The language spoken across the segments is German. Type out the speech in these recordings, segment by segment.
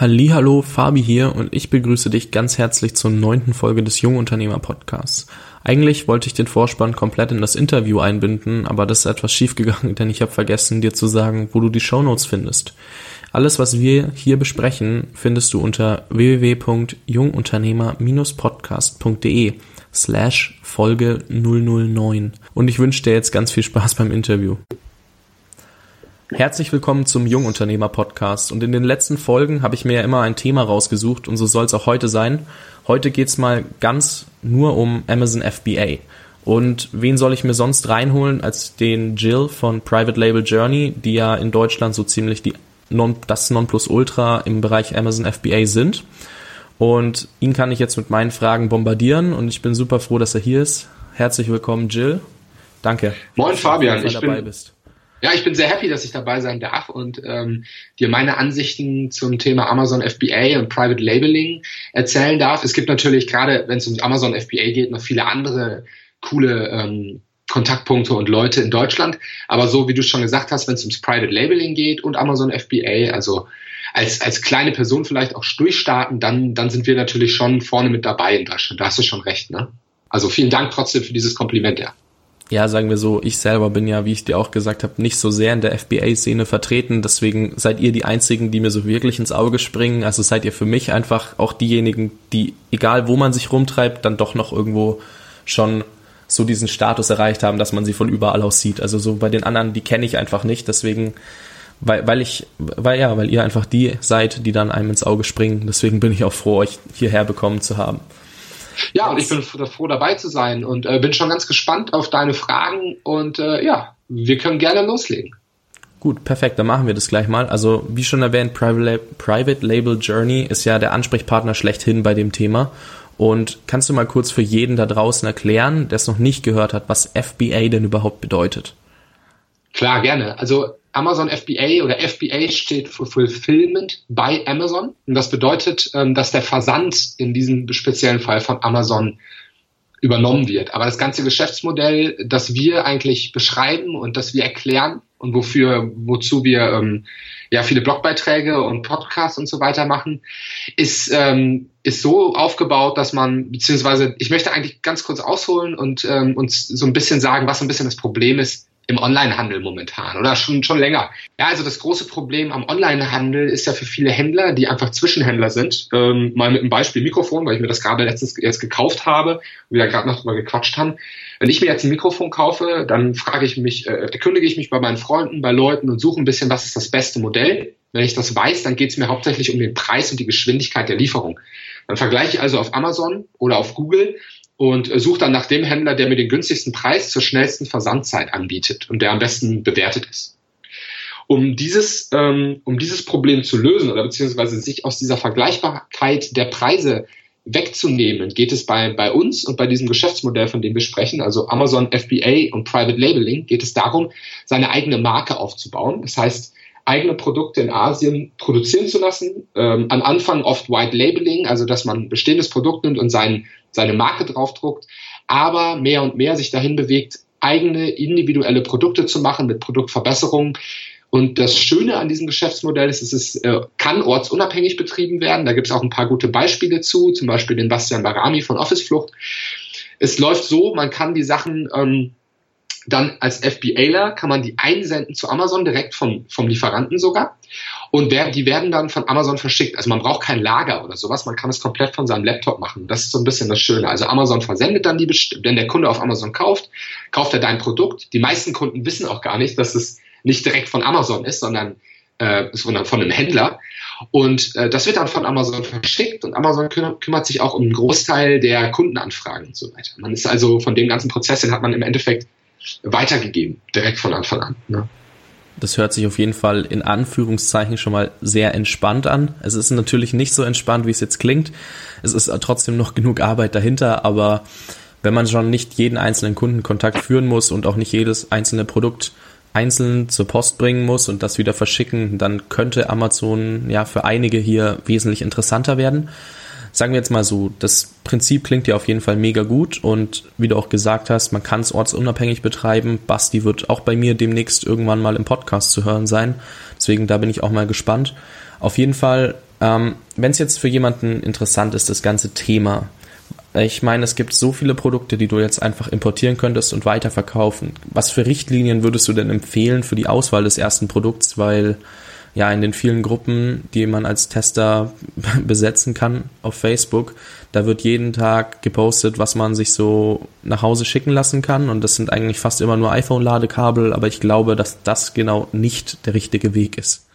Hallo, Fabi hier und ich begrüße dich ganz herzlich zur neunten Folge des Jungunternehmer Podcasts. Eigentlich wollte ich den Vorspann komplett in das Interview einbinden, aber das ist etwas schiefgegangen, denn ich habe vergessen, dir zu sagen, wo du die Shownotes findest. Alles, was wir hier besprechen, findest du unter www.jungunternehmer-podcast.de slash Folge 009. Und ich wünsche dir jetzt ganz viel Spaß beim Interview. Herzlich willkommen zum Jungunternehmer Podcast. Und in den letzten Folgen habe ich mir ja immer ein Thema rausgesucht und so soll es auch heute sein. Heute geht's mal ganz nur um Amazon FBA. Und wen soll ich mir sonst reinholen als den Jill von Private Label Journey, die ja in Deutschland so ziemlich die non, das Nonplusultra im Bereich Amazon FBA sind. Und ihn kann ich jetzt mit meinen Fragen bombardieren und ich bin super froh, dass er hier ist. Herzlich willkommen, Jill. Danke. Moin, Fabian. Ich bin, bist. Ja, ich bin sehr happy, dass ich dabei sein darf und ähm, dir meine Ansichten zum Thema Amazon FBA und Private Labeling erzählen darf. Es gibt natürlich gerade, wenn es um Amazon FBA geht, noch viele andere coole ähm, Kontaktpunkte und Leute in Deutschland. Aber so wie du schon gesagt hast, wenn es ums Private Labeling geht und Amazon FBA, also als, als kleine Person vielleicht auch durchstarten, dann, dann sind wir natürlich schon vorne mit dabei in Deutschland. Da hast du schon recht, ne? Also vielen Dank trotzdem für dieses Kompliment, ja ja, sagen wir so, ich selber bin ja, wie ich dir auch gesagt habe, nicht so sehr in der FBA-Szene vertreten. Deswegen seid ihr die einzigen, die mir so wirklich ins Auge springen. Also seid ihr für mich einfach auch diejenigen, die, egal wo man sich rumtreibt, dann doch noch irgendwo schon so diesen Status erreicht haben, dass man sie von überall aus sieht. Also so bei den anderen, die kenne ich einfach nicht. Deswegen, weil, weil ich, weil ja, weil ihr einfach die seid, die dann einem ins Auge springen. Deswegen bin ich auch froh, euch hierher bekommen zu haben. Ja, und ich bin froh dabei zu sein und äh, bin schon ganz gespannt auf deine Fragen und äh, ja, wir können gerne loslegen. Gut, perfekt, dann machen wir das gleich mal. Also, wie schon erwähnt, Private Label Journey ist ja der Ansprechpartner schlechthin bei dem Thema. Und kannst du mal kurz für jeden da draußen erklären, der es noch nicht gehört hat, was FBA denn überhaupt bedeutet? Klar, gerne. Also Amazon FBA oder FBA steht für Fulfillment by Amazon. Und das bedeutet, ähm, dass der Versand in diesem speziellen Fall von Amazon übernommen wird. Aber das ganze Geschäftsmodell, das wir eigentlich beschreiben und das wir erklären und wofür, wozu wir ähm, ja viele Blogbeiträge und Podcasts und so weiter machen, ist, ähm, ist so aufgebaut, dass man, beziehungsweise ich möchte eigentlich ganz kurz ausholen und ähm, uns so ein bisschen sagen, was so ein bisschen das Problem ist, im Onlinehandel momentan oder schon, schon länger. Ja, also das große Problem am Onlinehandel ist ja für viele Händler, die einfach Zwischenhändler sind. Ähm, mal mit einem Beispiel Mikrofon, weil ich mir das gerade letztens jetzt gekauft habe und wir da gerade noch drüber gequatscht haben. Wenn ich mir jetzt ein Mikrofon kaufe, dann frage ich mich, äh, erkundige ich mich bei meinen Freunden, bei Leuten und suche ein bisschen, was ist das beste Modell. Wenn ich das weiß, dann geht es mir hauptsächlich um den Preis und die Geschwindigkeit der Lieferung. Dann vergleiche ich also auf Amazon oder auf Google und suche dann nach dem Händler, der mir den günstigsten Preis zur schnellsten Versandzeit anbietet und der am besten bewertet ist. Um dieses, ähm, um dieses Problem zu lösen oder beziehungsweise sich aus dieser Vergleichbarkeit der Preise wegzunehmen, geht es bei, bei uns und bei diesem Geschäftsmodell, von dem wir sprechen, also Amazon FBA und Private Labeling, geht es darum, seine eigene Marke aufzubauen. Das heißt, eigene Produkte in Asien produzieren zu lassen. Ähm, am Anfang oft White Labeling, also dass man bestehendes Produkt nimmt und sein, seine Marke draufdruckt, aber mehr und mehr sich dahin bewegt, eigene individuelle Produkte zu machen mit Produktverbesserungen. Und das Schöne an diesem Geschäftsmodell ist, es ist, äh, kann ortsunabhängig betrieben werden. Da gibt es auch ein paar gute Beispiele zu, zum Beispiel den Bastian Barami von Office Flucht. Es läuft so, man kann die Sachen ähm, dann als FBAler kann man die einsenden zu Amazon direkt vom, vom Lieferanten sogar. Und der, die werden dann von Amazon verschickt. Also man braucht kein Lager oder sowas. Man kann es komplett von seinem Laptop machen. Das ist so ein bisschen das Schöne. Also Amazon versendet dann die, wenn der Kunde auf Amazon kauft, kauft er dein Produkt. Die meisten Kunden wissen auch gar nicht, dass es nicht direkt von Amazon ist, sondern äh, von, von einem Händler. Und äh, das wird dann von Amazon verschickt und Amazon kümmert sich auch um einen Großteil der Kundenanfragen und so weiter. Man ist also von dem ganzen Prozess, den hat man im Endeffekt weitergegeben, direkt von Anfang an. Ne? Das hört sich auf jeden Fall in Anführungszeichen schon mal sehr entspannt an. Es ist natürlich nicht so entspannt, wie es jetzt klingt. Es ist trotzdem noch genug Arbeit dahinter, aber wenn man schon nicht jeden einzelnen Kundenkontakt führen muss und auch nicht jedes einzelne Produkt einzeln zur Post bringen muss und das wieder verschicken, dann könnte Amazon ja für einige hier wesentlich interessanter werden sagen wir jetzt mal so, das Prinzip klingt ja auf jeden Fall mega gut und wie du auch gesagt hast, man kann es ortsunabhängig betreiben. Basti wird auch bei mir demnächst irgendwann mal im Podcast zu hören sein. Deswegen da bin ich auch mal gespannt. Auf jeden Fall Ähm, Wenn es jetzt für jemanden interessant ist, das ganze Thema, ich meine, es gibt so viele Produkte, die du jetzt einfach importieren könntest und weiterverkaufen. Was für Richtlinien würdest du denn empfehlen für die Auswahl des ersten Produkts? Weil ja in den vielen Gruppen, die man als Tester besetzen kann auf Facebook, da wird jeden Tag gepostet, was man sich so nach Hause schicken lassen kann. Und das sind eigentlich fast immer nur iPhone-Ladekabel, aber ich glaube, dass das genau nicht der richtige Weg ist.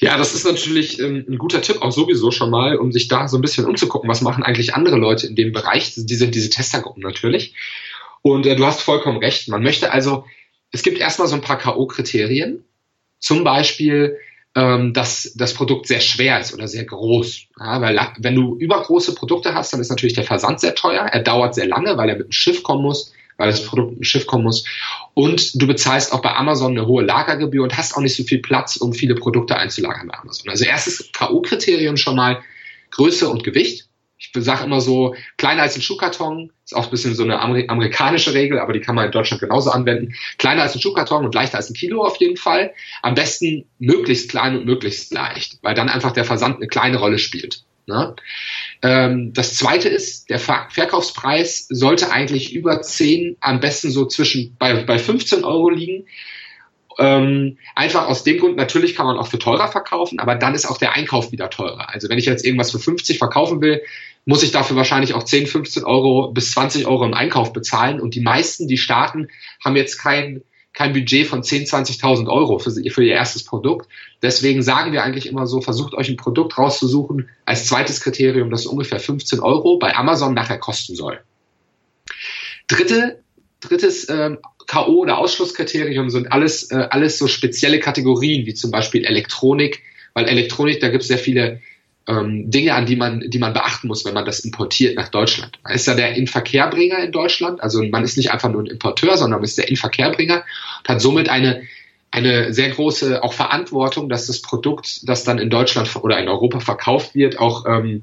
Ja, das ist natürlich ähm, ein guter Tipp, auch sowieso schon mal, um sich da so ein bisschen umzugucken, was machen eigentlich andere Leute in dem Bereich, diese, diese Testergruppen natürlich. Und äh, du hast vollkommen recht. Man möchte also, es gibt erstmal so ein paar K.O.-Kriterien. Zum Beispiel, ähm, dass das Produkt sehr schwer ist oder sehr groß. Ja, weil wenn du übergroße Produkte hast, dann ist natürlich der Versand sehr teuer. Er dauert sehr lange, weil er mit dem Schiff kommen muss, weil das Produkt mit dem Schiff kommen muss. Und du bezahlst auch bei Amazon eine hohe Lagergebühr und hast auch nicht so viel Platz, um viele Produkte einzulagern bei Amazon. Also erstes K.O.-Kriterium schon mal Größe und Gewicht ich sage immer so, kleiner als ein Schuhkarton, ist auch ein bisschen so eine amerikanische Regel, aber die kann man in Deutschland genauso anwenden. Kleiner als ein Schuhkarton und leichter als ein Kilo auf jeden Fall. Am besten möglichst klein und möglichst leicht, weil dann einfach der Versand eine kleine Rolle spielt. Ne? Ähm, das zweite ist, der Ver Verkaufspreis sollte eigentlich über 10, am besten so zwischen bei, bei 15 Euro liegen. Ähm, einfach aus dem Grund, natürlich kann man auch für teurer verkaufen, aber dann ist auch der Einkauf wieder teurer. Also wenn ich jetzt irgendwas für 50 verkaufen will, muss ich dafür wahrscheinlich auch 10, 15 Euro bis 20 Euro im Einkauf bezahlen. Und die meisten, die starten, haben jetzt kein, kein Budget von 10, 20.000 Euro für, für ihr erstes Produkt. Deswegen sagen wir eigentlich immer so, versucht euch ein Produkt rauszusuchen als zweites Kriterium, das ungefähr 15 Euro bei Amazon nachher kosten soll. Dritte, drittes ähm, K.O. oder Ausschlusskriterium sind alles, äh, alles so spezielle Kategorien, wie zum Beispiel Elektronik, weil Elektronik, da gibt es sehr viele ähm, Dinge, an die man, die man beachten muss, wenn man das importiert nach Deutschland. Man ist ja der Inverkehrbringer in Deutschland, also man ist nicht einfach nur ein Importeur, sondern man ist der Inverkehrbringer und hat somit eine eine sehr große auch Verantwortung, dass das Produkt, das dann in Deutschland oder in Europa verkauft wird, auch ähm,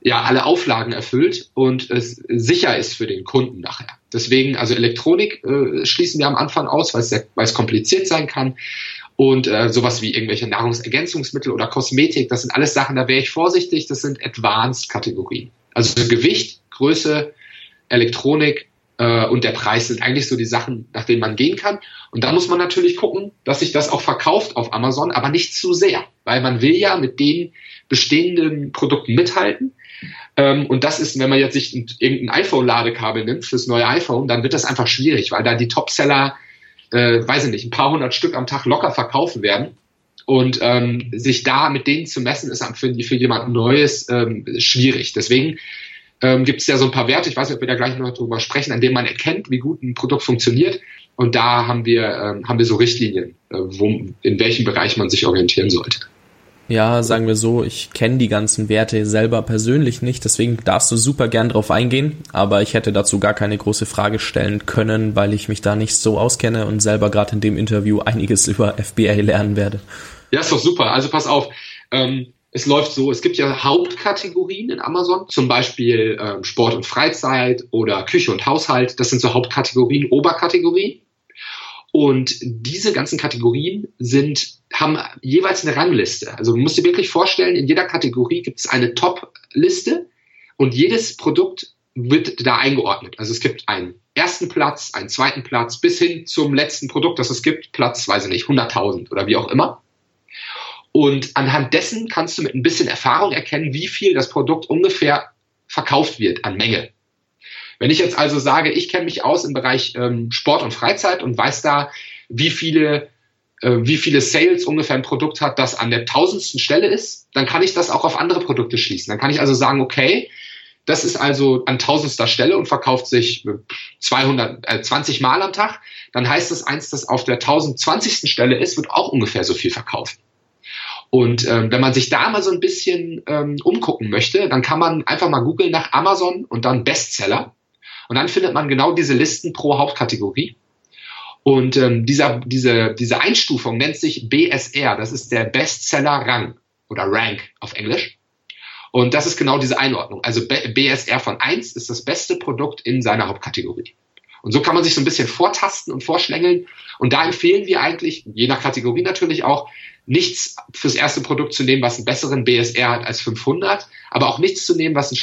ja alle Auflagen erfüllt und es sicher ist für den Kunden nachher. Deswegen, also Elektronik äh, schließen wir am Anfang aus, weil es, sehr, weil es kompliziert sein kann. Und äh, sowas wie irgendwelche Nahrungsergänzungsmittel oder Kosmetik, das sind alles Sachen, da wäre ich vorsichtig, das sind Advanced-Kategorien. Also Gewicht, Größe, Elektronik äh, und der Preis sind eigentlich so die Sachen, nach denen man gehen kann. Und da muss man natürlich gucken, dass sich das auch verkauft auf Amazon, aber nicht zu sehr, weil man will ja mit den bestehenden Produkten mithalten. Ähm, und das ist, wenn man jetzt sich irgendein iPhone-Ladekabel nimmt fürs neue iPhone, dann wird das einfach schwierig, weil da die Topseller, äh, weiß ich nicht, ein paar hundert Stück am Tag locker verkaufen werden. Und ähm, sich da mit denen zu messen, ist für, für jemand Neues ähm, schwierig. Deswegen ähm, gibt es ja so ein paar Werte, ich weiß nicht, ob wir da gleich noch drüber sprechen, an denen man erkennt, wie gut ein Produkt funktioniert. Und da haben wir, ähm, haben wir so Richtlinien, äh, wo, in welchem Bereich man sich orientieren sollte. Ja, sagen wir so, ich kenne die ganzen Werte selber persönlich nicht, deswegen darfst du super gern drauf eingehen, aber ich hätte dazu gar keine große Frage stellen können, weil ich mich da nicht so auskenne und selber gerade in dem Interview einiges über FBA lernen werde. Ja, ist doch super. Also pass auf, ähm, es läuft so, es gibt ja Hauptkategorien in Amazon, zum Beispiel ähm, Sport und Freizeit oder Küche und Haushalt. Das sind so Hauptkategorien, Oberkategorien. Und diese ganzen Kategorien sind, haben jeweils eine Rangliste. Also du musst dir wirklich vorstellen, in jeder Kategorie gibt es eine Top-Liste und jedes Produkt wird da eingeordnet. Also es gibt einen ersten Platz, einen zweiten Platz bis hin zum letzten Produkt, das es gibt, Platz, weiß ich nicht, 100.000 oder wie auch immer. Und anhand dessen kannst du mit ein bisschen Erfahrung erkennen, wie viel das Produkt ungefähr verkauft wird an Menge. Wenn ich jetzt also sage, ich kenne mich aus im Bereich ähm, Sport und Freizeit und weiß da, wie viele, äh, wie viele Sales ungefähr ein Produkt hat, das an der tausendsten Stelle ist, dann kann ich das auch auf andere Produkte schließen. Dann kann ich also sagen, okay, das ist also an tausendster Stelle und verkauft sich 220 äh, Mal am Tag. Dann heißt das eins, das auf der 1020. Stelle ist, wird auch ungefähr so viel verkaufen. Und ähm, wenn man sich da mal so ein bisschen ähm, umgucken möchte, dann kann man einfach mal googeln nach Amazon und dann Bestseller. Und dann findet man genau diese Listen pro Hauptkategorie. Und ähm, dieser, diese, diese Einstufung nennt sich BSR, das ist der Bestseller-Rang oder Rank auf Englisch. Und das ist genau diese Einordnung. Also BSR von 1 ist das beste Produkt in seiner Hauptkategorie. Und so kann man sich so ein bisschen vortasten und vorschlängeln. Und da empfehlen wir eigentlich, je nach Kategorie natürlich auch, nichts fürs erste Produkt zu nehmen, was einen besseren BSR hat als 500, aber auch nichts zu nehmen, was einen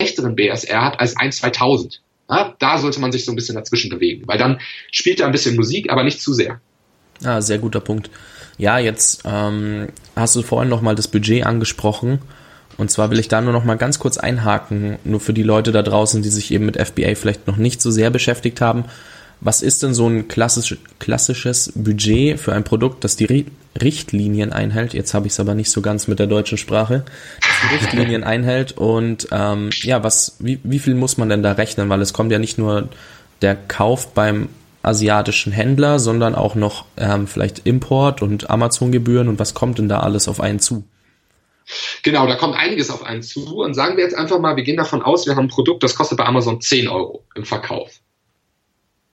schlechteren BSR hat als 1 2000. Ja, da sollte man sich so ein bisschen dazwischen bewegen, weil dann spielt er ein bisschen Musik, aber nicht zu sehr. Ah, sehr guter Punkt. Ja, jetzt ähm, hast du vorhin noch mal das Budget angesprochen. Und zwar will ich da nur noch mal ganz kurz einhaken, nur für die Leute da draußen, die sich eben mit FBA vielleicht noch nicht so sehr beschäftigt haben. Was ist denn so ein klassisch, klassisches Budget für ein Produkt, das die Richtlinien einhält? Jetzt habe ich es aber nicht so ganz mit der deutschen Sprache. Das die Richtlinien einhält und ähm, ja, was, wie, wie viel muss man denn da rechnen? Weil es kommt ja nicht nur der Kauf beim asiatischen Händler, sondern auch noch ähm, vielleicht Import und Amazon-Gebühren und was kommt denn da alles auf einen zu? Genau, da kommt einiges auf einen zu und sagen wir jetzt einfach mal, wir gehen davon aus, wir haben ein Produkt, das kostet bei Amazon 10 Euro im Verkauf.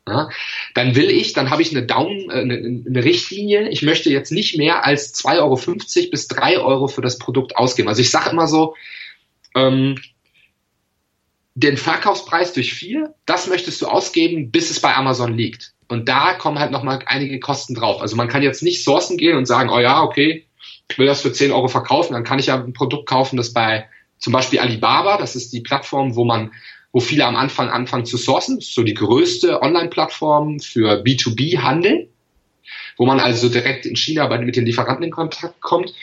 Ja, dann will ich, dann habe ich eine Daumen, äh, eine, eine, Richtlinie. Ich möchte jetzt nicht mehr als 2,50 Euro bis 3 Euro für das Produkt ausgeben. Also ich sage immer so, ähm, den Verkaufspreis durch vier, das möchtest du ausgeben, bis es bei Amazon liegt. Und da kommen halt nochmal einige Kosten drauf. Also man kann jetzt nicht sourcen gehen und sagen, oh ja, okay, ich will das für 10 Euro verkaufen, dann kann ich ja ein Produkt kaufen, das bei zum Beispiel Alibaba, das ist die Plattform, wo man wo viele am Anfang anfangen zu sourcen. So die größte Online-Plattform für B2B-Handel, wo man also direkt in China bei, mit den Lieferanten in Kontakt kommt.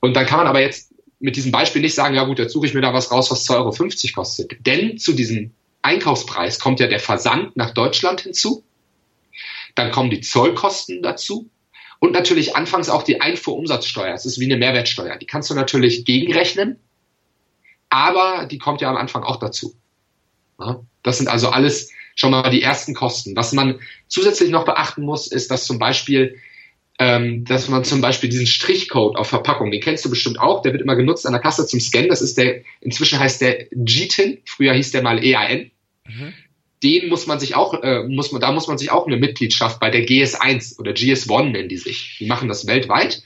Und dann kann man aber jetzt mit diesem Beispiel nicht sagen, ja gut, jetzt suche ich mir da was raus, was 2,50 Euro kostet. Denn zu diesem Einkaufspreis kommt ja der Versand nach Deutschland hinzu. Dann kommen die Zollkosten dazu. Und natürlich anfangs auch die Einfuhrumsatzsteuer. Das ist wie eine Mehrwertsteuer. Die kannst du natürlich gegenrechnen, aber die kommt ja am Anfang auch dazu. Das sind also alles schon mal die ersten Kosten. Was man zusätzlich noch beachten muss, ist, dass zum Beispiel, ähm, dass man zum Beispiel diesen Strichcode auf Verpackung, den kennst du bestimmt auch, der wird immer genutzt an der Kasse zum Scannen. Das ist der, inzwischen heißt der GTIN, früher hieß der mal EAN. Mhm. Den muss man sich auch, äh, muss man, da muss man sich auch eine Mitgliedschaft bei der GS1 oder GS1 nennen die sich. Die machen das weltweit.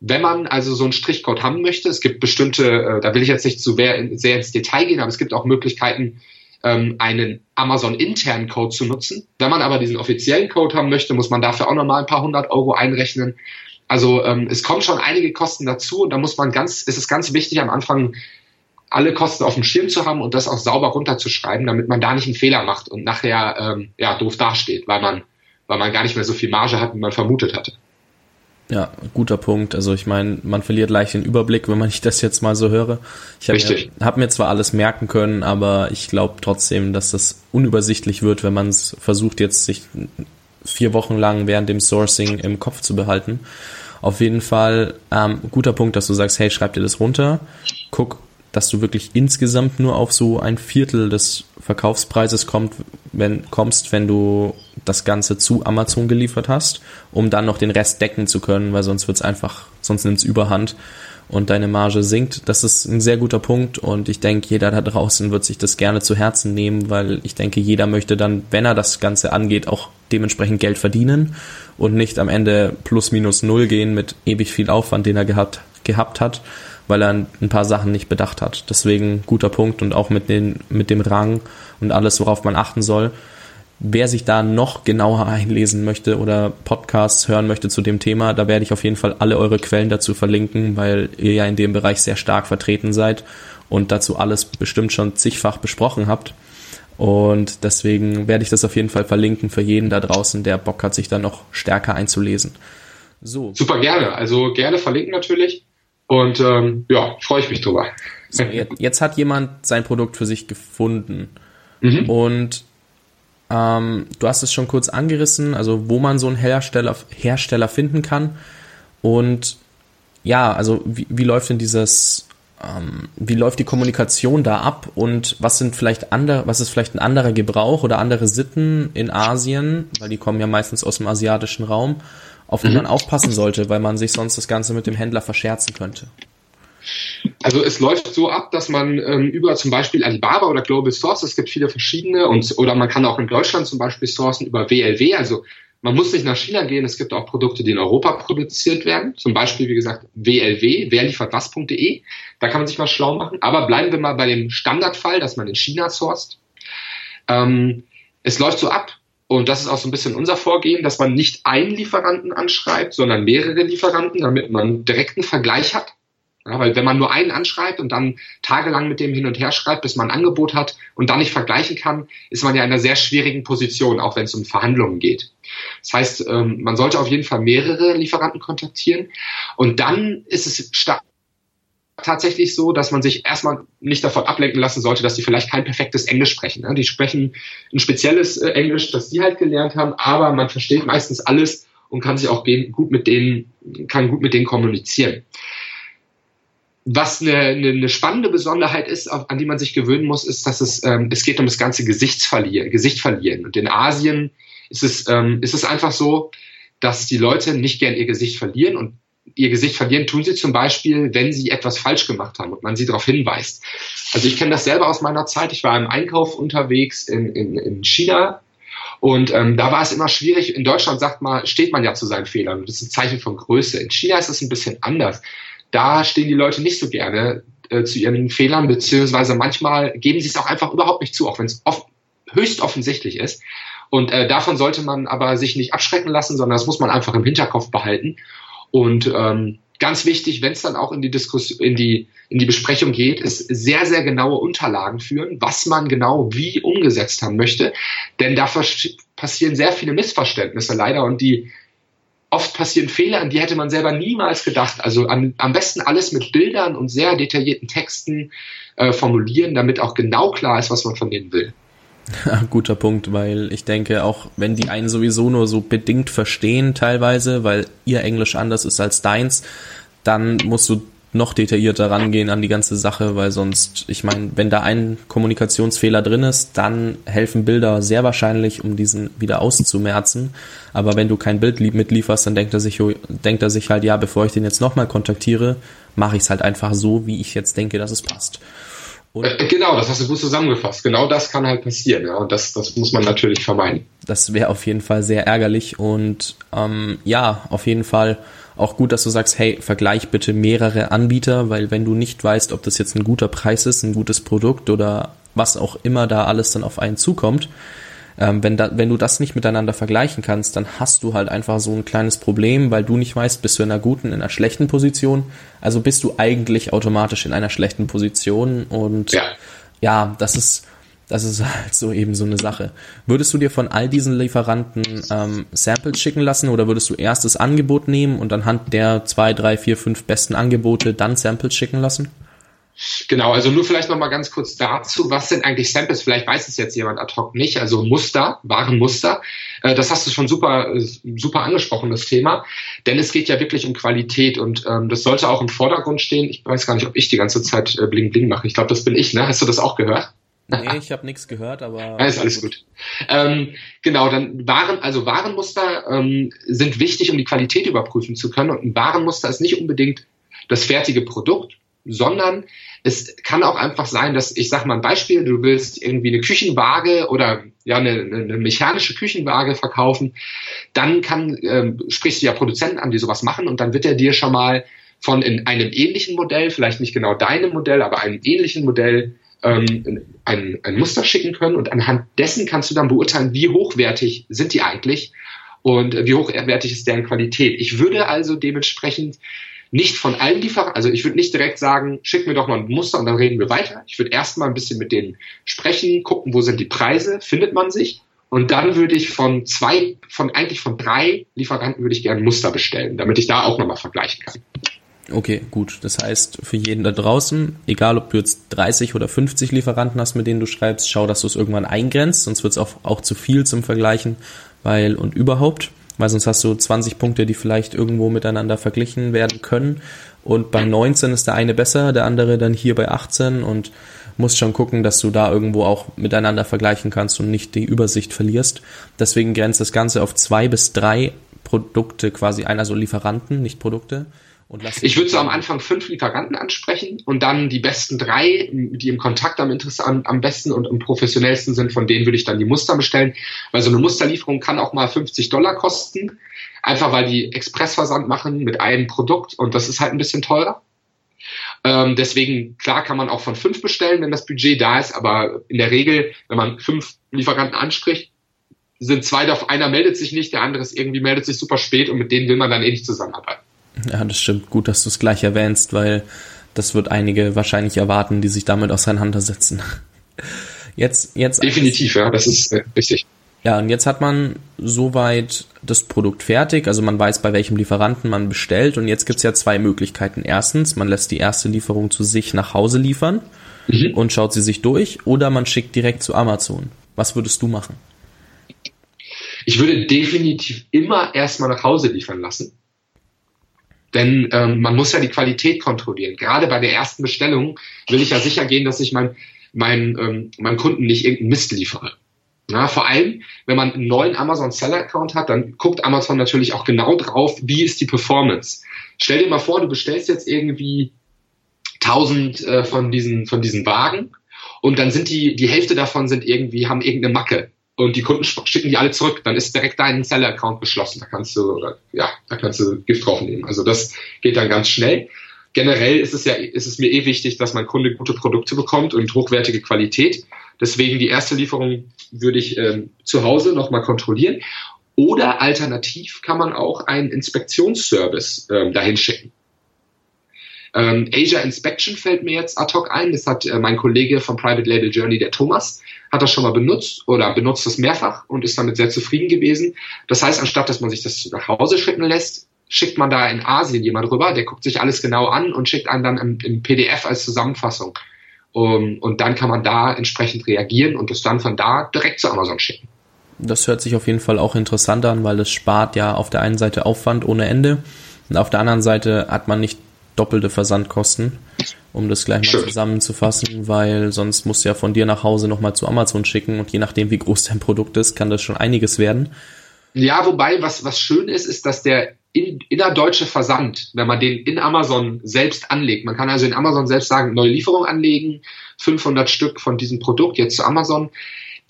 Wenn man also so einen Strichcode haben möchte, es gibt bestimmte, äh, da will ich jetzt nicht zu sehr, sehr ins Detail gehen, aber es gibt auch Möglichkeiten, ähm, einen Amazon-internen Code zu nutzen. Wenn man aber diesen offiziellen Code haben möchte, muss man dafür auch nochmal ein paar hundert Euro einrechnen. Also ähm, es kommen schon einige Kosten dazu und da muss man ganz, es ist ganz wichtig am Anfang alle Kosten auf dem Schirm zu haben und das auch sauber runterzuschreiben, damit man da nicht einen Fehler macht und nachher ähm, ja doof dasteht, weil man weil man gar nicht mehr so viel Marge hat, wie man vermutet hatte. Ja, guter Punkt. Also ich meine, man verliert leicht den Überblick, wenn man ich das jetzt mal so höre. Ich habe mir, hab mir zwar alles merken können, aber ich glaube trotzdem, dass das unübersichtlich wird, wenn man es versucht, jetzt sich vier Wochen lang während dem Sourcing im Kopf zu behalten. Auf jeden Fall ähm, guter Punkt, dass du sagst, hey, schreib dir das runter, guck, dass du wirklich insgesamt nur auf so ein Viertel des Verkaufspreises kommt, wenn, kommst, wenn du das Ganze zu Amazon geliefert hast, um dann noch den Rest decken zu können, weil sonst wird's einfach, sonst nimmt's überhand und deine Marge sinkt. Das ist ein sehr guter Punkt und ich denke, jeder da draußen wird sich das gerne zu Herzen nehmen, weil ich denke, jeder möchte dann, wenn er das Ganze angeht, auch dementsprechend Geld verdienen und nicht am Ende plus minus null gehen mit ewig viel Aufwand, den er gehabt, gehabt hat weil er ein paar Sachen nicht bedacht hat. Deswegen guter Punkt und auch mit, den, mit dem Rang und alles, worauf man achten soll. Wer sich da noch genauer einlesen möchte oder Podcasts hören möchte zu dem Thema, da werde ich auf jeden Fall alle eure Quellen dazu verlinken, weil ihr ja in dem Bereich sehr stark vertreten seid und dazu alles bestimmt schon zigfach besprochen habt. Und deswegen werde ich das auf jeden Fall verlinken für jeden da draußen, der Bock hat, sich da noch stärker einzulesen. So. Super gerne. Also gerne verlinken natürlich. Und ähm, ja, freue ich mich drüber. So, jetzt, jetzt, hat jemand sein Produkt für sich gefunden. Mhm. Und ähm, du hast es schon kurz angerissen, also wo man so einen Hersteller, Hersteller finden kann. Und ja, also wie, wie läuft denn dieses, ähm, wie läuft die Kommunikation da ab und was sind vielleicht andere, was ist vielleicht ein anderer Gebrauch oder andere Sitten in Asien, weil die kommen ja meistens aus dem asiatischen Raum auf die mhm. man aufpassen sollte, weil man sich sonst das Ganze mit dem Händler verscherzen könnte? Also es läuft so ab, dass man ähm, über zum Beispiel Alibaba oder Global Source, es gibt viele verschiedene, und oder man kann auch in Deutschland zum Beispiel sourcen über WLW, also man muss nicht nach China gehen, es gibt auch Produkte, die in Europa produziert werden, zum Beispiel, wie gesagt, WLW, wer liefert was.de, da kann man sich mal schlau machen, aber bleiben wir mal bei dem Standardfall, dass man in China sourced. Ähm, es läuft so ab, und das ist auch so ein bisschen unser Vorgehen, dass man nicht einen Lieferanten anschreibt, sondern mehrere Lieferanten, damit man direkten Vergleich hat. Ja, weil wenn man nur einen anschreibt und dann tagelang mit dem hin und her schreibt, bis man ein Angebot hat und dann nicht vergleichen kann, ist man ja in einer sehr schwierigen Position, auch wenn es um Verhandlungen geht. Das heißt, ähm, man sollte auf jeden Fall mehrere Lieferanten kontaktieren und dann ist es tatsächlich so, dass man sich erstmal nicht davon ablenken lassen sollte, dass die vielleicht kein perfektes Englisch sprechen. Die sprechen ein spezielles äh, Englisch, das die halt gelernt haben, aber man versteht meistens alles und kann sich auch gut mit denen, kann gut mit denen kommunizieren. Was eine, eine, eine spannende Besonderheit ist, an die man sich gewöhnen muss, ist, dass es, ähm, es geht um das ganze Gesichtsverlieren, Gesicht verlieren. Und in Asien ist es, ähm, ist es einfach so, dass die Leute nicht gern ihr Gesicht verlieren und ihr Gesicht verlieren, tun sie zum Beispiel, wenn sie etwas falsch gemacht haben und man sie darauf hinweist. Also ich kenne das selber aus meiner Zeit. Ich war im Einkauf unterwegs in, in, in China und ähm, da war es immer schwierig. In Deutschland sagt man, steht man ja zu seinen Fehlern. Das ist ein Zeichen von Größe. In China ist es ein bisschen anders. Da stehen die Leute nicht so gerne äh, zu ihren Fehlern, beziehungsweise manchmal geben sie es auch einfach überhaupt nicht zu, auch wenn es oft, höchst offensichtlich ist. Und äh, davon sollte man aber sich nicht abschrecken lassen, sondern das muss man einfach im Hinterkopf behalten. Und ähm, ganz wichtig, wenn es dann auch in die Diskussion, in die, in die Besprechung geht, ist sehr, sehr genaue Unterlagen führen, was man genau wie umgesetzt haben möchte. Denn da passieren sehr viele Missverständnisse leider und die oft passieren Fehler, an die hätte man selber niemals gedacht. Also am, am besten alles mit Bildern und sehr detaillierten Texten äh, formulieren, damit auch genau klar ist, was man von denen will. Guter Punkt, weil ich denke, auch wenn die einen sowieso nur so bedingt verstehen teilweise, weil ihr Englisch anders ist als deins, dann musst du noch detaillierter rangehen an die ganze Sache, weil sonst, ich meine, wenn da ein Kommunikationsfehler drin ist, dann helfen Bilder sehr wahrscheinlich, um diesen wieder auszumerzen. Aber wenn du kein Bild mitlieferst, dann denkt er sich, denkt er sich halt, ja, bevor ich den jetzt nochmal kontaktiere, mache ich es halt einfach so, wie ich jetzt denke, dass es passt. Äh, genau, das hast du gut zusammengefasst. Genau das kann halt passieren, ja. Und das, das muss man natürlich vermeiden. Das wäre auf jeden Fall sehr ärgerlich und ähm, ja, auf jeden Fall auch gut, dass du sagst, hey, vergleich bitte mehrere Anbieter, weil wenn du nicht weißt, ob das jetzt ein guter Preis ist, ein gutes Produkt oder was auch immer da alles dann auf einen zukommt, ähm, wenn, da, wenn du das nicht miteinander vergleichen kannst, dann hast du halt einfach so ein kleines Problem, weil du nicht weißt, bist du in einer guten, in einer schlechten Position. Also bist du eigentlich automatisch in einer schlechten Position und ja, ja das ist das ist halt so eben so eine Sache. Würdest du dir von all diesen Lieferanten ähm, Samples schicken lassen oder würdest du erst das Angebot nehmen und anhand der zwei, drei, vier, fünf besten Angebote dann Samples schicken lassen? Genau, also nur vielleicht noch mal ganz kurz dazu, was sind eigentlich Samples? Vielleicht weiß es jetzt jemand ad hoc nicht. Also Muster, Warenmuster. Äh, das hast du schon super, super angesprochen, das Thema. Denn es geht ja wirklich um Qualität und ähm, das sollte auch im Vordergrund stehen. Ich weiß gar nicht, ob ich die ganze Zeit äh, Bling Bling mache. Ich glaube, das bin ich, ne? Hast du das auch gehört? Nee, ich habe nichts gehört, aber. Ja, ist alles gut. Ähm, genau, dann Waren, also Warenmuster ähm, sind wichtig, um die Qualität überprüfen zu können. Und ein Warenmuster ist nicht unbedingt das fertige Produkt, sondern es kann auch einfach sein, dass, ich sage mal ein Beispiel, du willst irgendwie eine Küchenwaage oder ja eine, eine mechanische Küchenwaage verkaufen, dann kann, ähm, sprichst du ja Produzenten an, die sowas machen und dann wird er dir schon mal von in einem ähnlichen Modell, vielleicht nicht genau deinem Modell, aber einem ähnlichen Modell ähm, ein, ein Muster schicken können und anhand dessen kannst du dann beurteilen, wie hochwertig sind die eigentlich und wie hochwertig ist deren Qualität. Ich würde also dementsprechend nicht von allen Lieferanten, also ich würde nicht direkt sagen, schick mir doch mal ein Muster und dann reden wir weiter. Ich würde erstmal ein bisschen mit denen sprechen, gucken, wo sind die Preise, findet man sich. Und dann würde ich von zwei, von eigentlich von drei Lieferanten würde ich gerne Muster bestellen, damit ich da auch nochmal vergleichen kann. Okay, gut. Das heißt, für jeden da draußen, egal ob du jetzt 30 oder 50 Lieferanten hast, mit denen du schreibst, schau, dass du es irgendwann eingrenzt, sonst wird es auch, auch zu viel zum Vergleichen, weil und überhaupt weil sonst hast du 20 Punkte, die vielleicht irgendwo miteinander verglichen werden können. Und bei 19 ist der eine besser, der andere dann hier bei 18 und musst schon gucken, dass du da irgendwo auch miteinander vergleichen kannst und nicht die Übersicht verlierst. Deswegen grenzt das Ganze auf zwei bis drei Produkte quasi ein, also Lieferanten, nicht Produkte ich würde so am Anfang fünf Lieferanten ansprechen und dann die besten drei, die im Kontakt am, Interesse, am besten und am professionellsten sind, von denen würde ich dann die Muster bestellen. Weil so eine Musterlieferung kann auch mal 50 Dollar kosten, einfach weil die Expressversand machen mit einem Produkt und das ist halt ein bisschen teurer. Ähm, deswegen, klar kann man auch von fünf bestellen, wenn das Budget da ist, aber in der Regel, wenn man fünf Lieferanten anspricht, sind zwei davon, einer meldet sich nicht, der andere ist irgendwie meldet sich super spät und mit denen will man dann eh nicht zusammenarbeiten. Ja, das stimmt. Gut, dass du es gleich erwähnst, weil das wird einige wahrscheinlich erwarten, die sich damit auseinandersetzen. Jetzt, jetzt. Definitiv, ja, das ist äh, richtig. Ja, und jetzt hat man soweit das Produkt fertig, also man weiß, bei welchem Lieferanten man bestellt und jetzt gibt's ja zwei Möglichkeiten. Erstens, man lässt die erste Lieferung zu sich nach Hause liefern mhm. und schaut sie sich durch oder man schickt direkt zu Amazon. Was würdest du machen? Ich würde definitiv immer erstmal nach Hause liefern lassen. Denn ähm, man muss ja die Qualität kontrollieren. Gerade bei der ersten Bestellung will ich ja sicher gehen, dass ich mein, mein, ähm, meinem Kunden nicht irgendeinen Mist liefere. Na, vor allem, wenn man einen neuen Amazon Seller Account hat, dann guckt Amazon natürlich auch genau drauf, wie ist die Performance. Stell dir mal vor, du bestellst jetzt irgendwie 1000 äh, von diesen von diesen Wagen und dann sind die die Hälfte davon sind irgendwie haben irgendeine Macke und die Kunden schicken die alle zurück, dann ist direkt dein Seller Account geschlossen. Da kannst du ja, da kannst du Gift drauf nehmen. Also das geht dann ganz schnell. Generell ist es ja ist es mir eh wichtig, dass mein Kunde gute Produkte bekommt und hochwertige Qualität. Deswegen die erste Lieferung würde ich ähm, zu Hause nochmal kontrollieren. Oder alternativ kann man auch einen Inspektionsservice ähm, dahin schicken. Ähm, Asia Inspection fällt mir jetzt ad hoc ein. Das hat äh, mein Kollege vom Private Label Journey, der Thomas, hat das schon mal benutzt oder benutzt das mehrfach und ist damit sehr zufrieden gewesen. Das heißt, anstatt dass man sich das nach Hause schicken lässt, schickt man da in Asien jemand rüber, der guckt sich alles genau an und schickt einen dann im, im PDF als Zusammenfassung. Um, und dann kann man da entsprechend reagieren und es dann von da direkt zu Amazon schicken. Das hört sich auf jeden Fall auch interessant an, weil es spart ja auf der einen Seite Aufwand ohne Ende und auf der anderen Seite hat man nicht doppelte Versandkosten, um das gleich mal Schön. zusammenzufassen, weil sonst musst du ja von dir nach Hause nochmal zu Amazon schicken und je nachdem, wie groß dein Produkt ist, kann das schon einiges werden. Ja, wobei, was, was schön ist, ist, dass der in, innerdeutsche Versand, wenn man den in Amazon selbst anlegt, man kann also in Amazon selbst sagen, neue Lieferung anlegen, 500 Stück von diesem Produkt jetzt zu Amazon,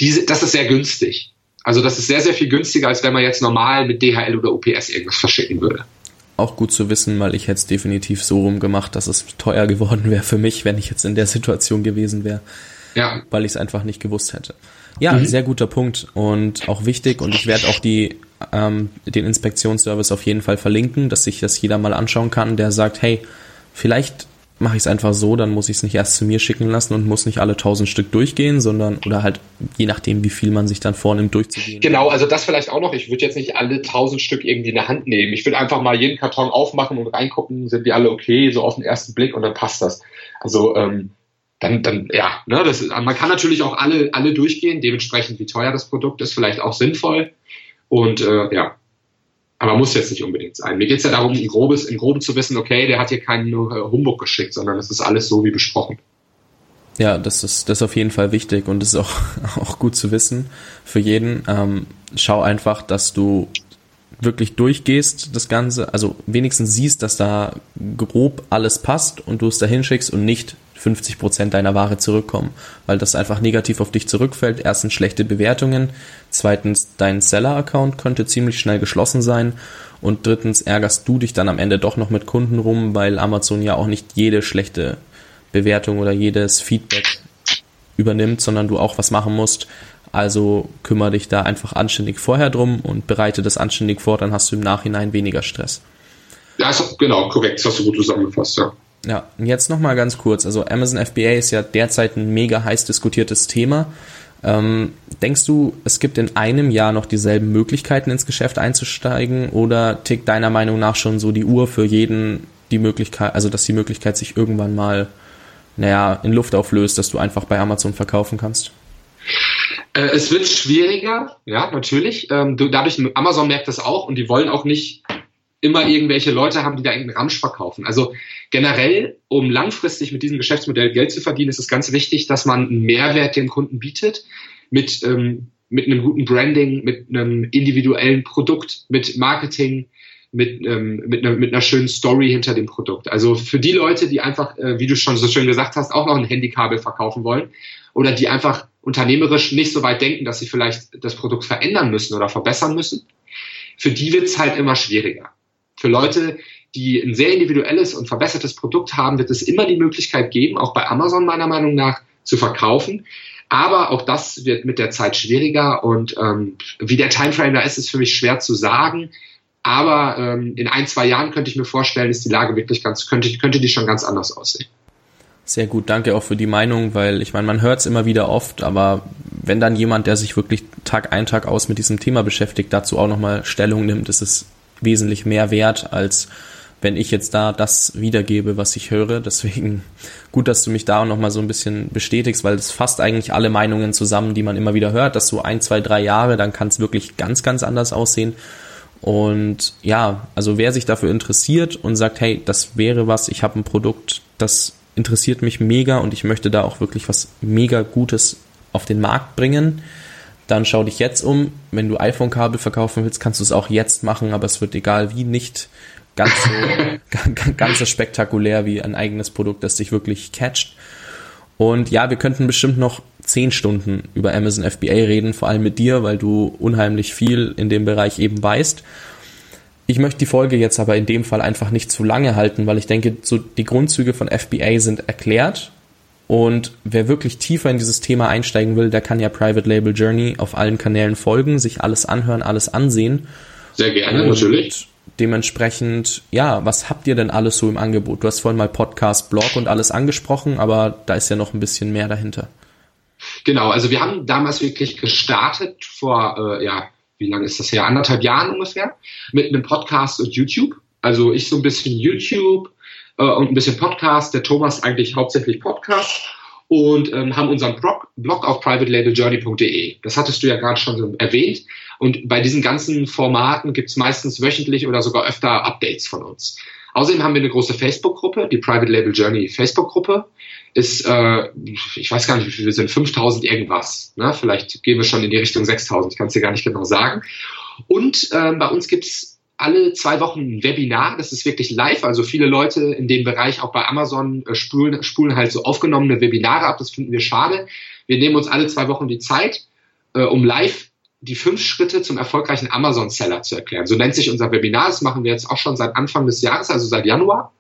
diese, das ist sehr günstig. Also das ist sehr, sehr viel günstiger, als wenn man jetzt normal mit DHL oder UPS irgendwas verschicken würde. Auch gut zu wissen, weil ich hätte es definitiv so rum gemacht, dass es teuer geworden wäre für mich, wenn ich jetzt in der Situation gewesen wäre. Ja. Weil ich es einfach nicht gewusst hätte. Ja, mhm. sehr guter Punkt und auch wichtig und ich werde auch die ähm, den Inspektionsservice auf jeden Fall verlinken, dass sich das jeder mal anschauen kann, der sagt, hey, vielleicht mache ich es einfach so, dann muss ich es nicht erst zu mir schicken lassen und muss nicht alle tausend Stück durchgehen, sondern oder halt je nachdem, wie viel man sich dann vornimmt, durchzugehen. Genau, also das vielleicht auch noch. Ich würde jetzt nicht alle tausend Stück irgendwie in der Hand nehmen. Ich würde einfach mal jeden Karton aufmachen und reingucken, sind die alle okay, so auf den ersten Blick und dann passt das. Also ähm, dann, dann ja, ne, das, man kann natürlich auch alle, alle durchgehen, dementsprechend wie teuer das Produkt ist, vielleicht auch sinnvoll. Und äh, ja, aber muss jetzt nicht unbedingt sein. Mir geht's ja darum, in grobes, in groben zu wissen, okay, der hat hier keinen äh, Humbug geschickt, sondern es ist alles so wie besprochen. Ja, das ist, das ist auf jeden Fall wichtig und das ist auch, auch gut zu wissen für jeden. Ähm, schau einfach, dass du wirklich durchgehst, das Ganze, also wenigstens siehst, dass da grob alles passt und du es da hinschickst und nicht 50 Prozent deiner Ware zurückkommen, weil das einfach negativ auf dich zurückfällt. Erstens schlechte Bewertungen, zweitens dein Seller-Account könnte ziemlich schnell geschlossen sein und drittens ärgerst du dich dann am Ende doch noch mit Kunden rum, weil Amazon ja auch nicht jede schlechte Bewertung oder jedes Feedback übernimmt, sondern du auch was machen musst. Also kümmere dich da einfach anständig vorher drum und bereite das anständig vor, dann hast du im Nachhinein weniger Stress. Ja, genau, korrekt, das hast du gut zusammengefasst, ja. Ja, und jetzt nochmal ganz kurz. Also Amazon FBA ist ja derzeit ein mega heiß diskutiertes Thema. Ähm, denkst du, es gibt in einem Jahr noch dieselben Möglichkeiten ins Geschäft einzusteigen oder tickt deiner Meinung nach schon so die Uhr für jeden die Möglichkeit, also dass die Möglichkeit sich irgendwann mal, naja, in Luft auflöst, dass du einfach bei Amazon verkaufen kannst? Äh, es wird schwieriger, ja, natürlich. Ähm, dadurch, Amazon merkt das auch und die wollen auch nicht immer irgendwelche Leute haben, die da irgendeinen Ramsch verkaufen. Also generell, um langfristig mit diesem Geschäftsmodell Geld zu verdienen, ist es ganz wichtig, dass man einen Mehrwert dem Kunden bietet mit, ähm, mit einem guten Branding, mit einem individuellen Produkt, mit Marketing, mit, ähm, mit, einer, mit einer schönen Story hinter dem Produkt. Also für die Leute, die einfach, äh, wie du schon so schön gesagt hast, auch noch ein Handykabel verkaufen wollen oder die einfach unternehmerisch nicht so weit denken, dass sie vielleicht das Produkt verändern müssen oder verbessern müssen, für die wird es halt immer schwieriger. Für Leute, die ein sehr individuelles und verbessertes Produkt haben, wird es immer die Möglichkeit geben, auch bei Amazon meiner Meinung nach zu verkaufen. Aber auch das wird mit der Zeit schwieriger und ähm, wie der Timeframe da ist, ist für mich schwer zu sagen. Aber ähm, in ein, zwei Jahren könnte ich mir vorstellen, ist die Lage wirklich ganz, könnte, könnte die schon ganz anders aussehen. Sehr gut, danke auch für die Meinung, weil ich meine, man hört es immer wieder oft, aber wenn dann jemand, der sich wirklich Tag ein, Tag aus mit diesem Thema beschäftigt, dazu auch nochmal Stellung nimmt, ist es wesentlich mehr wert, als wenn ich jetzt da das wiedergebe, was ich höre. Deswegen gut, dass du mich da nochmal so ein bisschen bestätigst, weil es fasst eigentlich alle Meinungen zusammen, die man immer wieder hört, dass so ein, zwei, drei Jahre, dann kann es wirklich ganz, ganz anders aussehen. Und ja, also wer sich dafür interessiert und sagt, hey, das wäre was, ich habe ein Produkt, das interessiert mich mega und ich möchte da auch wirklich was mega Gutes auf den Markt bringen, dann schau dich jetzt um. Wenn du iPhone-Kabel verkaufen willst, kannst du es auch jetzt machen, aber es wird egal wie nicht ganz so, ganz so spektakulär wie ein eigenes Produkt, das dich wirklich catcht. Und ja, wir könnten bestimmt noch zehn Stunden über Amazon FBA reden, vor allem mit dir, weil du unheimlich viel in dem Bereich eben weißt. Ich möchte die Folge jetzt aber in dem Fall einfach nicht zu lange halten, weil ich denke, so die Grundzüge von FBA sind erklärt. Und wer wirklich tiefer in dieses Thema einsteigen will, der kann ja Private Label Journey auf allen Kanälen folgen, sich alles anhören, alles ansehen. Sehr gerne, Und natürlich dementsprechend, ja, was habt ihr denn alles so im Angebot? Du hast vorhin mal Podcast, Blog und alles angesprochen, aber da ist ja noch ein bisschen mehr dahinter. Genau, also wir haben damals wirklich gestartet vor, äh, ja, wie lange ist das her? Anderthalb Jahren ungefähr mit einem Podcast und YouTube. Also ich so ein bisschen YouTube äh, und ein bisschen Podcast. Der Thomas eigentlich hauptsächlich Podcast und ähm, haben unseren Blog, Blog auf privatelabeljourney.de. Das hattest du ja gerade schon erwähnt. Und bei diesen ganzen Formaten gibt es meistens wöchentlich oder sogar öfter Updates von uns. Außerdem haben wir eine große Facebook-Gruppe, die Private Label Journey Facebook-Gruppe. Ist, äh, ich weiß gar nicht, wie viele wir sind, 5000 irgendwas. Ne? Vielleicht gehen wir schon in die Richtung 6000, ich kann es dir gar nicht genau sagen. Und äh, bei uns gibt's alle zwei Wochen ein Webinar. Das ist wirklich live. Also viele Leute in dem Bereich, auch bei Amazon, äh, spulen, spulen halt so aufgenommene Webinare ab. Das finden wir schade. Wir nehmen uns alle zwei Wochen die Zeit, äh, um live die fünf Schritte zum erfolgreichen Amazon-Seller zu erklären. So nennt sich unser Webinar. Das machen wir jetzt auch schon seit Anfang des Jahres, also seit Januar.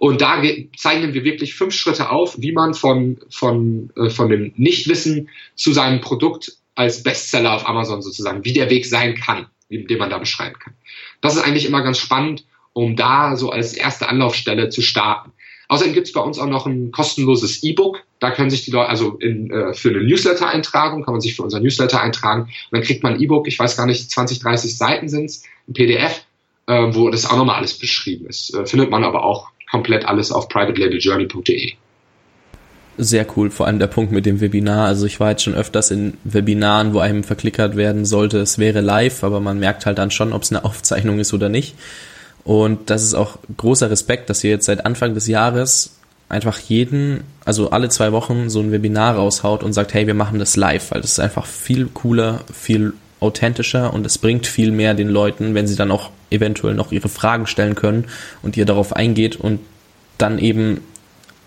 Und da zeichnen wir wirklich fünf Schritte auf, wie man von, von, äh, von dem Nichtwissen zu seinem Produkt als Bestseller auf Amazon sozusagen, wie der Weg sein kann, den man da beschreiben kann. Das ist eigentlich immer ganz spannend, um da so als erste Anlaufstelle zu starten. Außerdem gibt es bei uns auch noch ein kostenloses E-Book. Da können sich die Leute, also in, äh, für eine Newsletter-Eintragung, kann man sich für unser Newsletter eintragen. Und dann kriegt man ein E-Book, ich weiß gar nicht, 20, 30 Seiten sind es, ein PDF, äh, wo das auch nochmal alles beschrieben ist. Äh, findet man aber auch komplett alles auf privatelabeljourney.de. Sehr cool, vor allem der Punkt mit dem Webinar. Also ich war jetzt schon öfters in Webinaren, wo einem verklickert werden sollte, es wäre live, aber man merkt halt dann schon, ob es eine Aufzeichnung ist oder nicht. Und das ist auch großer Respekt, dass ihr jetzt seit Anfang des Jahres einfach jeden, also alle zwei Wochen so ein Webinar raushaut und sagt, hey, wir machen das live, weil das ist einfach viel cooler, viel authentischer und es bringt viel mehr den Leuten, wenn sie dann auch eventuell noch ihre Fragen stellen können und ihr darauf eingeht und dann eben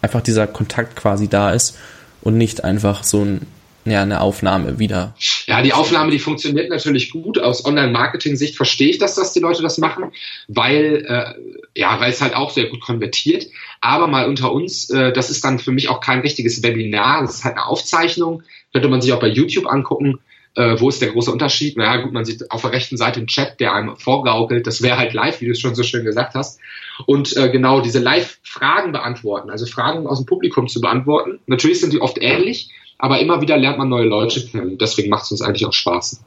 einfach dieser Kontakt quasi da ist und nicht einfach so ein, ja, eine Aufnahme wieder. Ja, die Aufnahme, die funktioniert natürlich gut. Aus Online-Marketing-Sicht verstehe ich das, dass die Leute das machen, weil, äh, ja, weil es halt auch sehr gut konvertiert. Aber mal unter uns, äh, das ist dann für mich auch kein richtiges Webinar, das ist halt eine Aufzeichnung. Könnte man sich auch bei YouTube angucken. Äh, wo ist der große Unterschied? Naja, gut, man sieht auf der rechten Seite einen Chat, der einem vorgaukelt. Das wäre halt live, wie du es schon so schön gesagt hast. Und äh, genau diese Live-Fragen beantworten, also Fragen aus dem Publikum zu beantworten. Natürlich sind die oft ähnlich, aber immer wieder lernt man neue Leute kennen. Deswegen macht es uns eigentlich auch Spaß.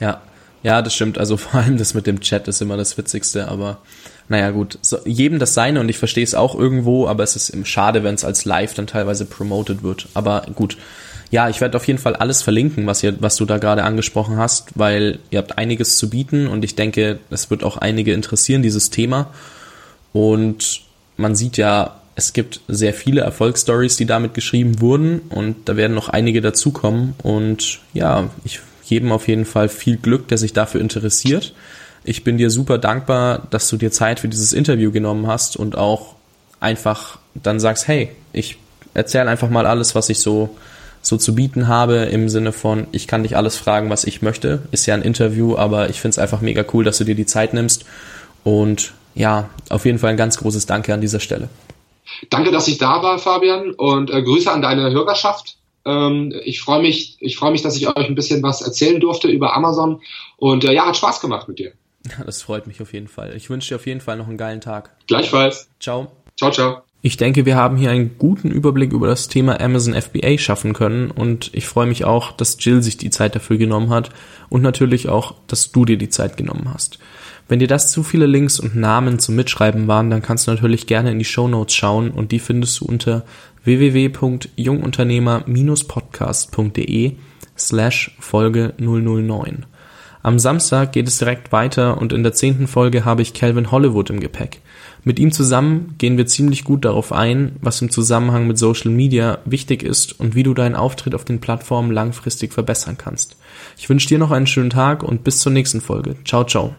Ja, ja, das stimmt. Also vor allem das mit dem Chat ist immer das Witzigste, aber naja, gut. So, jedem das seine und ich verstehe es auch irgendwo, aber es ist schade, wenn es als live dann teilweise promoted wird. Aber gut. Ja, ich werde auf jeden Fall alles verlinken, was, ihr, was du da gerade angesprochen hast, weil ihr habt einiges zu bieten und ich denke, es wird auch einige interessieren, dieses Thema. Und man sieht ja, es gibt sehr viele Erfolgsstories, die damit geschrieben wurden und da werden noch einige dazukommen. Und ja, ich gebe auf jeden Fall viel Glück, der sich dafür interessiert. Ich bin dir super dankbar, dass du dir Zeit für dieses Interview genommen hast und auch einfach dann sagst, hey, ich erzähle einfach mal alles, was ich so so zu bieten habe im Sinne von, ich kann dich alles fragen, was ich möchte. Ist ja ein Interview, aber ich finde es einfach mega cool, dass du dir die Zeit nimmst. Und ja, auf jeden Fall ein ganz großes Danke an dieser Stelle. Danke, dass ich da war, Fabian, und äh, Grüße an deine Hörerschaft. Ähm, ich freue mich, ich freue mich, dass ich euch ein bisschen was erzählen durfte über Amazon. Und äh, ja, hat Spaß gemacht mit dir. Ja, das freut mich auf jeden Fall. Ich wünsche dir auf jeden Fall noch einen geilen Tag. Gleichfalls. Ciao. Ciao, ciao. Ich denke, wir haben hier einen guten Überblick über das Thema Amazon FBA schaffen können und ich freue mich auch, dass Jill sich die Zeit dafür genommen hat und natürlich auch, dass du dir die Zeit genommen hast. Wenn dir das zu viele Links und Namen zum Mitschreiben waren, dann kannst du natürlich gerne in die Show Notes schauen und die findest du unter www.jungunternehmer-podcast.de slash Folge 009. Am Samstag geht es direkt weiter und in der zehnten Folge habe ich Calvin Hollywood im Gepäck. Mit ihm zusammen gehen wir ziemlich gut darauf ein, was im Zusammenhang mit Social Media wichtig ist und wie du deinen Auftritt auf den Plattformen langfristig verbessern kannst. Ich wünsche dir noch einen schönen Tag und bis zur nächsten Folge. Ciao, ciao.